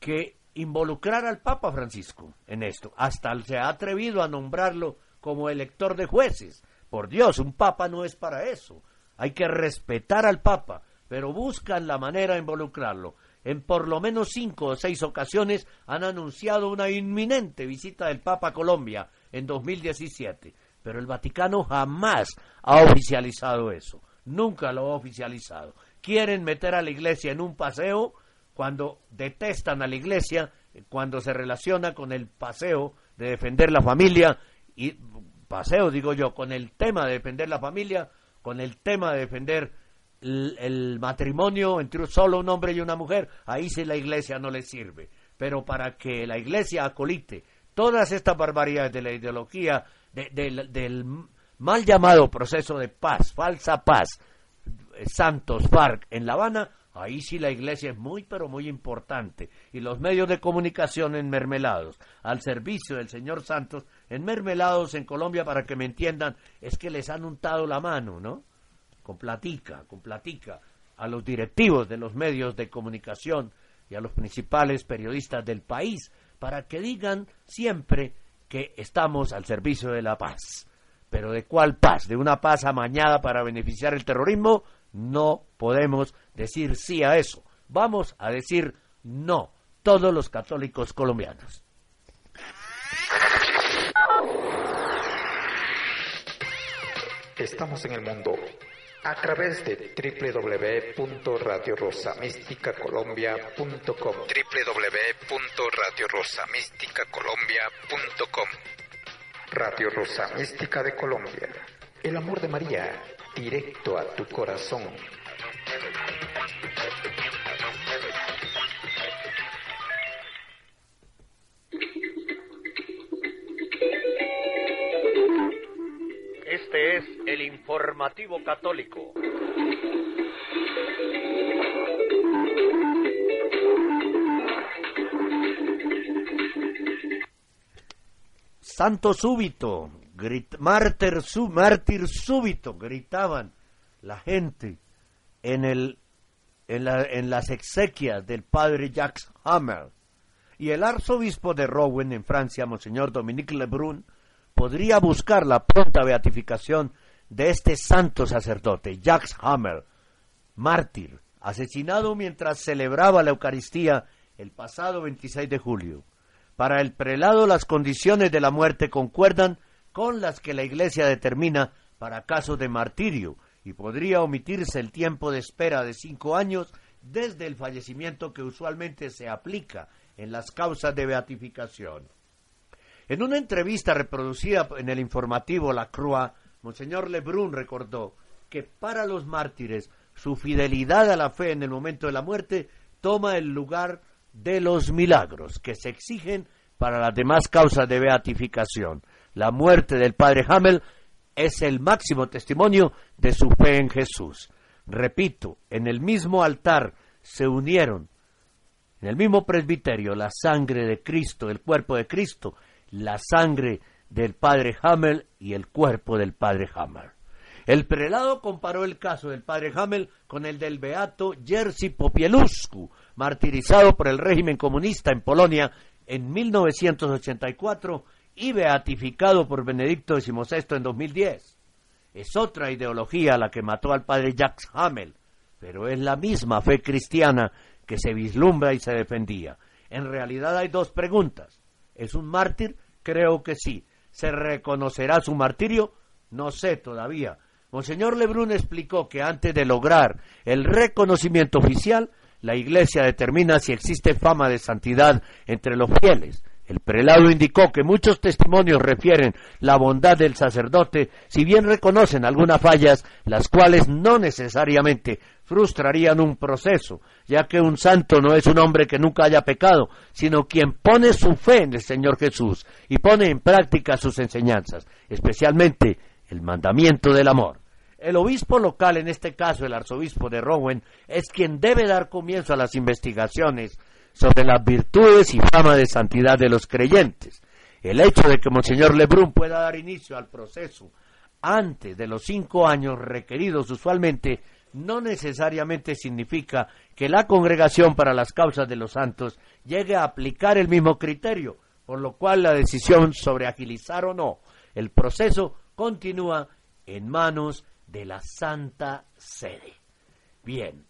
Speaker 1: que involucrar al Papa Francisco en esto. Hasta se ha atrevido a nombrarlo como elector de jueces. Por Dios, un Papa no es para eso. Hay que respetar al Papa, pero buscan la manera de involucrarlo. En por lo menos cinco o seis ocasiones han anunciado una inminente visita del Papa a Colombia en 2017, pero el Vaticano jamás ha oficializado eso, nunca lo ha oficializado. Quieren meter a la Iglesia en un paseo cuando detestan a la Iglesia, cuando se relaciona con el paseo de defender la familia y paseo digo yo, con el tema de defender la familia, con el tema de defender el, matrimonio entre solo un hombre y una mujer, ahí sí la iglesia no le sirve. Pero para que la iglesia acolite todas estas barbaridades de la ideología, del mal llamado proceso de paz, falsa paz, eh, Santos FARC en La Habana, ahí sí la iglesia es muy, pero muy importante. Y los medios de comunicación enmermelados, al servicio del señor Santos, enmermelados en Colombia, para que me entiendan, es que les han untado la mano, ¿no? Con platica, con platica, a los directivos de los medios de comunicación y a los principales periodistas del país para que digan siempre que estamos al servicio de la paz. Pero ¿de cuál paz? ¿De una paz amañada para beneficiar el terrorismo? No podemos decir sí a eso. Vamos a decir no, todos los católicos colombianos.
Speaker 2: Estamos en el mundo a través de www.radiorosamisticacolombia.com www.radiorosamisticacolombia.com Radio Rosa Mística de Colombia. El amor de María, directo a tu corazón.
Speaker 3: Este es
Speaker 1: el informativo católico. Santo súbito, mártir, súbito, gritaban la gente en, el, en, la, en las exequias del padre Jacques Hammer. Y el arzobispo de Rouen, en Francia, Monseñor Dominique Lebrun, podría buscar la pronta beatificación de este santo sacerdote, Jacques Hammer, mártir, asesinado mientras celebraba la Eucaristía el pasado 26 de julio. Para el prelado las condiciones de la muerte concuerdan con las que la Iglesia determina para casos de martirio y podría omitirse el tiempo de espera de cinco años desde el fallecimiento que usualmente se aplica en las causas de beatificación. En una entrevista reproducida en el informativo La Croix, Monseñor Lebrun recordó que para los mártires su fidelidad a la fe en el momento de la muerte toma el lugar de los milagros que se exigen para las demás causas de beatificación. La muerte del padre Hamel es el máximo testimonio de su fe en Jesús. Repito, en el mismo altar se unieron, en el mismo presbiterio, la sangre de Cristo, el cuerpo de Cristo, la sangre del padre Hamel y el cuerpo del padre Hamel. El prelado comparó el caso del padre Hamel con el del beato Jerzy Popieluscu, martirizado por el régimen comunista en Polonia en 1984 y beatificado por Benedicto XVI en 2010. Es otra ideología la que mató al padre Jacques Hamel, pero es la misma fe cristiana que se vislumbra y se defendía. En realidad hay dos preguntas. ¿Es un mártir? Creo que sí. ¿Se reconocerá su martirio? No sé todavía. Monseñor Lebrun explicó que antes de lograr el reconocimiento oficial, la Iglesia determina si existe fama de santidad entre los fieles. El prelado indicó que muchos testimonios refieren la bondad del sacerdote, si bien reconocen algunas fallas, las cuales no necesariamente frustrarían un proceso, ya que un santo no es un hombre que nunca haya pecado, sino quien pone su fe en el Señor Jesús y pone en práctica sus enseñanzas, especialmente el mandamiento del amor. El obispo local, en este caso el arzobispo de Rowan, es quien debe dar comienzo a las investigaciones sobre las virtudes y fama de santidad de los creyentes. El hecho de que Monseñor Lebrun pueda dar inicio al proceso antes de los cinco años requeridos usualmente no necesariamente significa que la Congregación para las Causas de los Santos llegue a aplicar el mismo criterio, por lo cual la decisión sobre agilizar o no el proceso continúa en manos de la Santa Sede. Bien,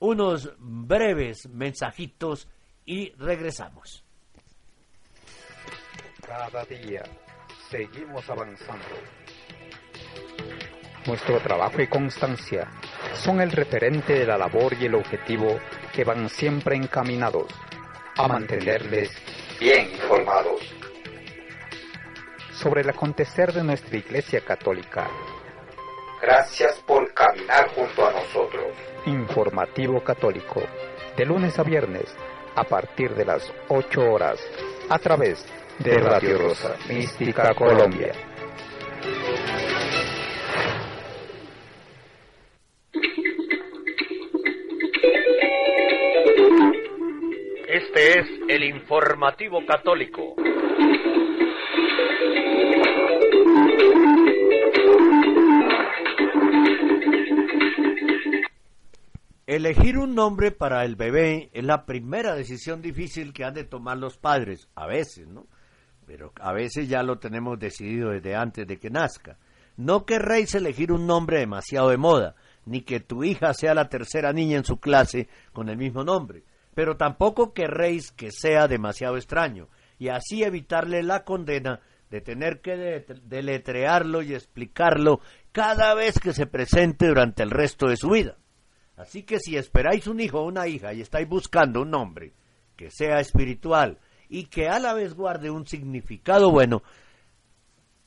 Speaker 1: unos breves mensajitos y regresamos.
Speaker 2: Cada día seguimos avanzando. Nuestro trabajo y constancia son el referente de la labor y el objetivo que van siempre encaminados a mantenerles bien informados sobre el acontecer de nuestra Iglesia Católica. Gracias por caminar junto a nosotros. Informativo Católico, de lunes a viernes, a partir de las 8 horas, a través de Radio Rosa Mística Colombia.
Speaker 1: Este es el informativo católico. Elegir un nombre para el bebé es la primera decisión difícil que han de tomar los padres, a veces, ¿no? Pero a veces ya lo tenemos decidido desde antes de que nazca. No querréis elegir un nombre demasiado de moda, ni que tu hija sea la tercera niña en su clase con el mismo nombre, pero tampoco querréis que sea demasiado extraño, y así evitarle la condena de tener que deletrearlo y explicarlo cada vez que se presente durante el resto de su vida. Así que si esperáis un hijo o una hija y estáis buscando un nombre que sea espiritual y que a la vez guarde un significado bueno,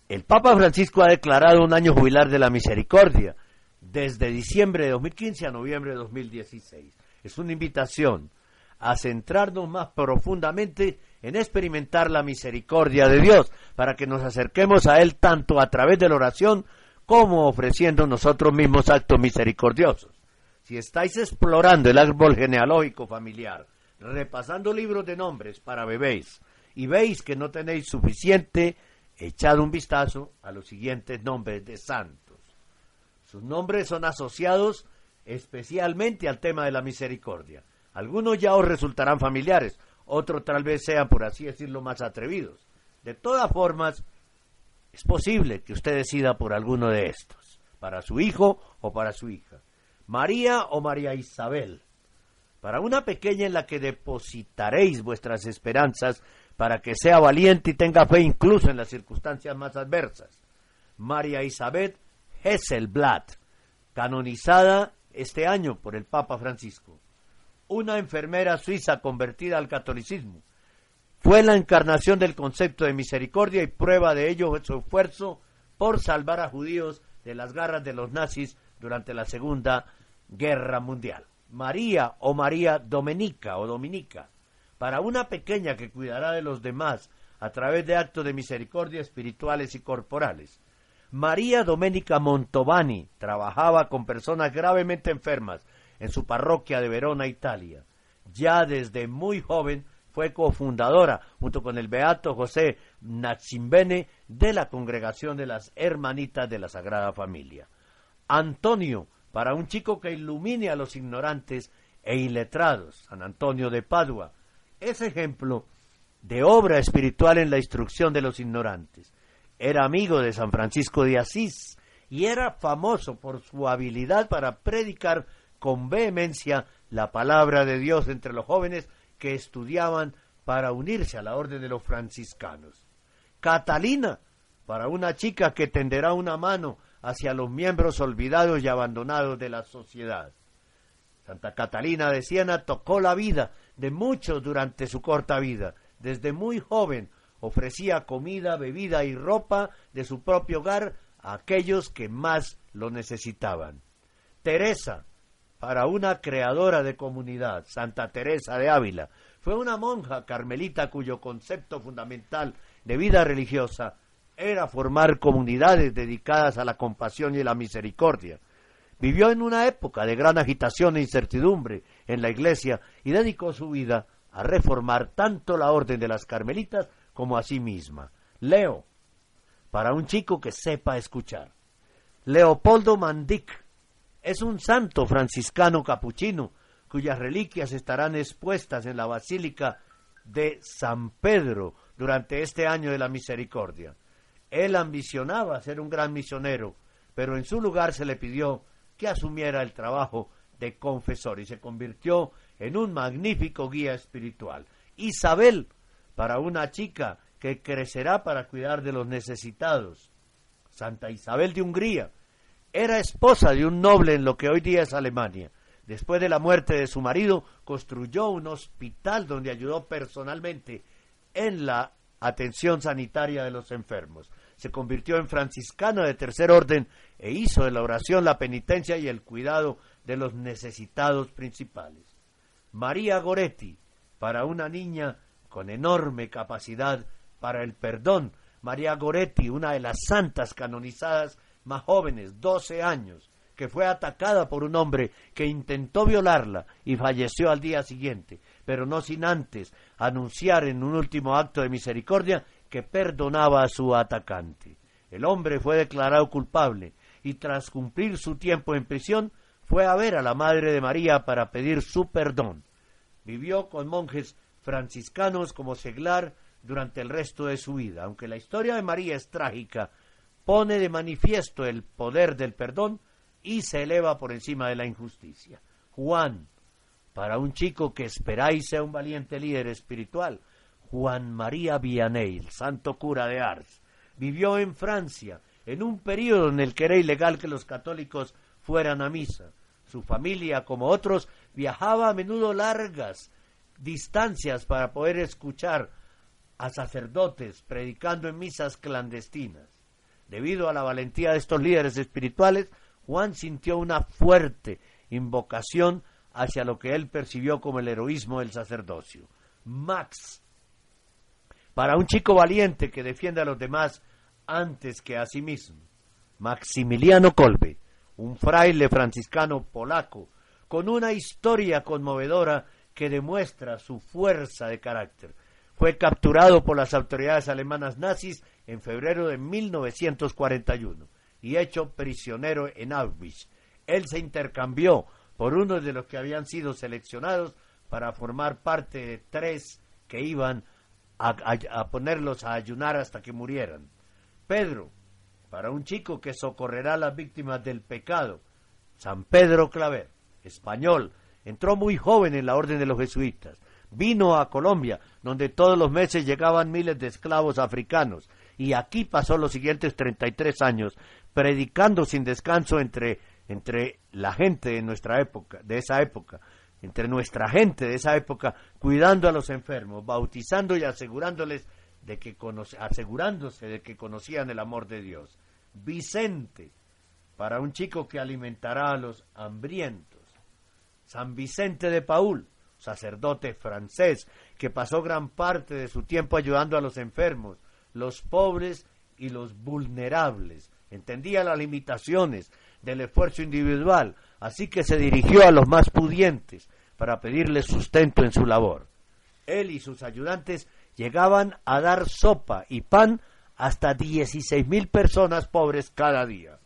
Speaker 1: el Papa Francisco ha declarado un año jubilar de la misericordia desde diciembre de 2015 a noviembre de 2016. Es una invitación a centrarnos más profundamente en experimentar la misericordia de Dios, para que nos acerquemos a Él tanto a través de la oración como ofreciendo nosotros mismos actos misericordiosos. Si estáis explorando el árbol genealógico familiar, repasando libros de nombres para bebés, y veis que no tenéis suficiente, echad un vistazo a los siguientes nombres de santos. Sus nombres son asociados especialmente al tema de la misericordia. Algunos ya os resultarán familiares, otros tal vez sean, por así decirlo, más atrevidos. De todas formas, es posible que usted decida por alguno de estos, para su hijo o para su hija. María o María Isabel. Para una pequeña en la que depositaréis vuestras esperanzas para que sea valiente y tenga fe incluso en las circunstancias más adversas. María Isabel Hesselblatt, canonizada este año por el Papa Francisco. Una enfermera suiza convertida al catolicismo. Fue la encarnación del concepto de misericordia y prueba de ello su esfuerzo por salvar a judíos de las garras de los nazis durante la Segunda Guerra Mundial. María o María Domenica o Dominica, para una pequeña que cuidará de los demás a través de actos de misericordia espirituales y corporales. María Domenica Montovani trabajaba con personas gravemente enfermas en su parroquia de Verona, Italia. Ya desde muy joven fue cofundadora, junto con el beato José Nachimbene, de la Congregación de las Hermanitas de la Sagrada Familia. Antonio, para un chico que ilumine a los ignorantes e iletrados, San Antonio de Padua, es ejemplo de obra espiritual en la instrucción de los ignorantes era amigo de San Francisco de Asís y era famoso por su habilidad para predicar con vehemencia la palabra de Dios entre los jóvenes que estudiaban para unirse a la orden de los franciscanos. Catalina, para una chica que tenderá una mano hacia los miembros olvidados y abandonados de la sociedad. Santa Catalina de Siena tocó la vida de muchos durante su corta vida. Desde muy joven ofrecía comida, bebida y ropa de su propio hogar a aquellos que más lo necesitaban. Teresa, para una creadora de comunidad, Santa Teresa de Ávila, fue una monja carmelita cuyo concepto fundamental de vida religiosa era formar comunidades dedicadas a la compasión y la misericordia. Vivió en una época de gran agitación e incertidumbre en la iglesia y dedicó su vida a reformar tanto la orden de las carmelitas como a sí misma. Leo, para un chico que sepa escuchar. Leopoldo Mandic es un santo franciscano capuchino cuyas reliquias estarán expuestas en la Basílica de San Pedro durante este año de la misericordia. Él ambicionaba ser un gran misionero, pero en su lugar se le pidió que asumiera el trabajo de confesor y se convirtió en un magnífico guía espiritual. Isabel para una chica que crecerá para cuidar de los necesitados. Santa Isabel de Hungría era esposa de un noble en lo que hoy día es Alemania. Después de la muerte de su marido, construyó un hospital donde ayudó personalmente en la atención sanitaria de los enfermos. Se convirtió en franciscana de tercer orden e hizo de la oración la penitencia y el cuidado de los necesitados principales. María Goretti, para una niña con enorme capacidad para el perdón. María Goretti, una de las santas canonizadas más jóvenes, 12 años, que fue atacada por un hombre que intentó violarla y falleció al día siguiente, pero no sin antes anunciar en un último acto de misericordia que perdonaba a su atacante. El hombre fue declarado culpable y tras cumplir su tiempo en prisión fue a ver a la Madre de María para pedir su perdón. Vivió con monjes franciscanos como seglar durante el resto de su vida. Aunque la historia de María es trágica, pone de manifiesto el poder del perdón y se eleva por encima de la injusticia. Juan, para un chico que esperáis sea un valiente líder espiritual, Juan María Vianney, santo cura de Ars, vivió en Francia en un periodo en el que era ilegal que los católicos fueran a misa. Su familia, como otros, viajaba a menudo largas distancias para poder escuchar a sacerdotes predicando en misas clandestinas. Debido a la valentía de estos líderes espirituales, Juan sintió una fuerte invocación hacia lo que él percibió como el heroísmo del sacerdocio. Max, para un chico valiente que defiende a los demás antes que a sí mismo. Maximiliano Kolbe, un fraile franciscano polaco, con una historia conmovedora que demuestra su fuerza de carácter. Fue capturado por las autoridades alemanas nazis en febrero de 1941 y hecho prisionero en Auschwitz. Él se intercambió por uno de los que habían sido seleccionados para formar parte de tres que iban a, ponerlos a ayunar hasta que murieran. Pedro, para un chico que socorrerá a las víctimas del pecado. San Pedro Claver, español, entró muy joven en la orden de los jesuitas. Vino a Colombia, donde todos los meses llegaban miles de esclavos africanos, y aquí pasó los siguientes 33 años, predicando sin descanso entre, entre la gente de nuestra época, de esa época, entre nuestra gente de esa época, cuidando a los enfermos, bautizando y asegurándoles de que asegurándose de que conocían el amor de Dios. Vicente, para un chico que alimentará a los hambrientos. San Vicente de Paul, sacerdote francés, que pasó gran parte de su tiempo ayudando a los enfermos, los pobres y los vulnerables. Entendía las limitaciones del esfuerzo individual, así que se dirigió a los más pudientes para pedirles sustento en su labor. Él y sus ayudantes llegaban a dar sopa y pan hasta dieciséis mil personas pobres cada día.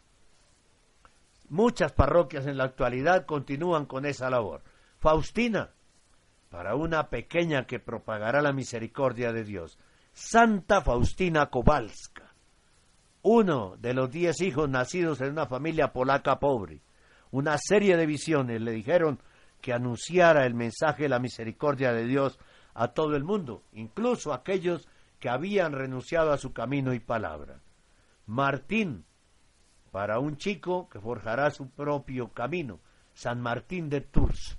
Speaker 1: Muchas parroquias en la actualidad continúan con esa labor. Faustina, para una pequeña que propagará la misericordia de Dios. Santa Faustina Kowalska, uno de los diez hijos nacidos en una familia polaca pobre una serie de visiones le dijeron que anunciara el mensaje de la misericordia de Dios a todo el mundo, incluso a aquellos que habían renunciado a su camino y palabra. Martín, para un chico que forjará su propio camino, San Martín de Tours,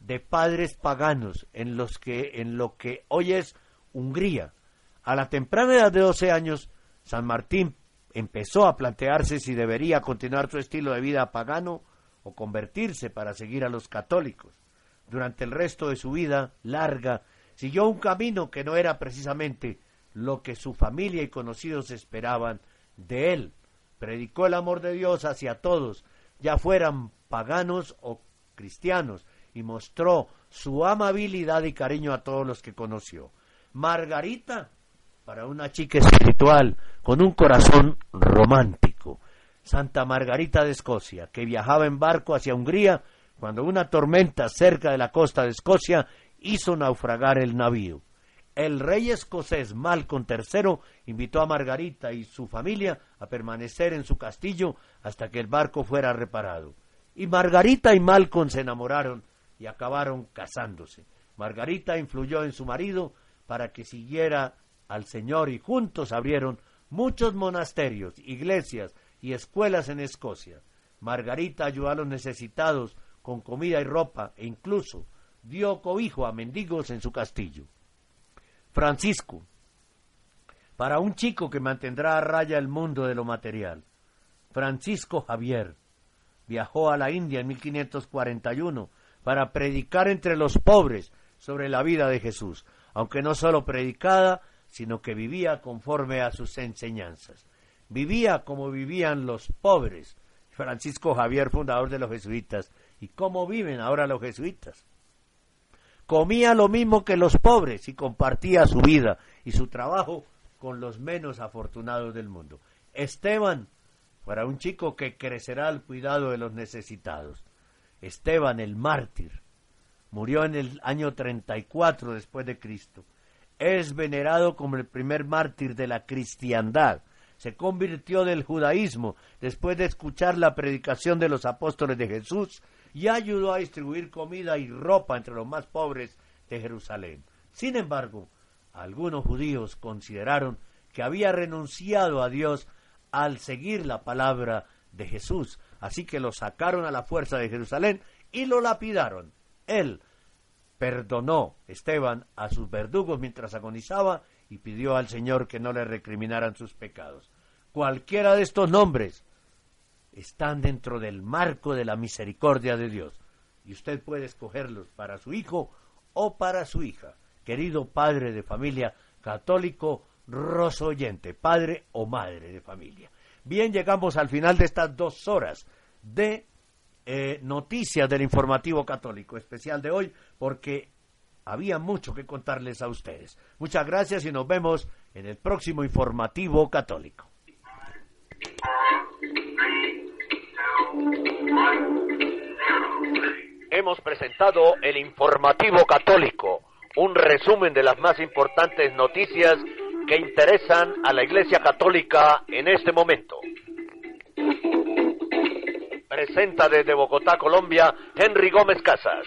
Speaker 1: de padres paganos en los que en lo que hoy es Hungría. A la temprana edad de 12 años, San Martín empezó a plantearse si debería continuar su estilo de vida pagano o convertirse para seguir a los católicos. Durante el resto de su vida larga, siguió un camino que no era precisamente lo que su familia y conocidos esperaban de él. Predicó el amor de Dios hacia todos, ya fueran paganos o cristianos, y mostró su amabilidad y cariño a todos los que conoció. Margarita, para una chica espiritual, con un corazón romántico, Santa Margarita de Escocia, que viajaba en barco hacia Hungría cuando una tormenta cerca de la costa de Escocia hizo naufragar el navío. El rey escocés Malcolm III invitó a Margarita y su familia a permanecer en su castillo hasta que el barco fuera reparado. Y Margarita y Malcolm se enamoraron y acabaron casándose. Margarita influyó en su marido para que siguiera al Señor y juntos abrieron muchos monasterios, iglesias y escuelas en Escocia. Margarita ayudó a los necesitados con comida y ropa e incluso dio cobijo a mendigos en su castillo. Francisco, para un chico que mantendrá a raya el mundo de lo material. Francisco Javier viajó a la India en 1541 para predicar entre los pobres sobre la vida de Jesús, aunque no solo predicada, sino que vivía conforme a sus enseñanzas vivía como vivían los pobres. Francisco Javier, fundador de los jesuitas. ¿Y cómo viven ahora los jesuitas? Comía lo mismo que los pobres y compartía su vida y su trabajo con los menos afortunados del mundo. Esteban, para un chico que crecerá al cuidado de los necesitados. Esteban el mártir, murió en el año 34 después de Cristo. Es venerado como el primer mártir de la cristiandad se convirtió del judaísmo después de escuchar la predicación de los apóstoles de Jesús y ayudó a distribuir comida y ropa entre los más pobres de Jerusalén. Sin embargo, algunos judíos consideraron que había renunciado a Dios al seguir la palabra de Jesús, así que lo sacaron a la fuerza de Jerusalén y lo lapidaron. Él perdonó, Esteban, a sus verdugos mientras agonizaba y pidió al Señor que no le recriminaran sus pecados. Cualquiera de estos nombres están dentro del marco de la misericordia de Dios y usted puede escogerlos para su hijo o para su hija. Querido padre de familia católico rosoyente, padre o madre de familia. Bien, llegamos al final de estas dos horas de eh, noticias del informativo católico especial de hoy, porque había mucho que contarles a ustedes. Muchas gracias y nos vemos en el próximo informativo católico. Hemos presentado el informativo católico, un resumen de las más importantes noticias que interesan a la Iglesia Católica en este momento. Presenta desde Bogotá, Colombia, Henry Gómez Casas.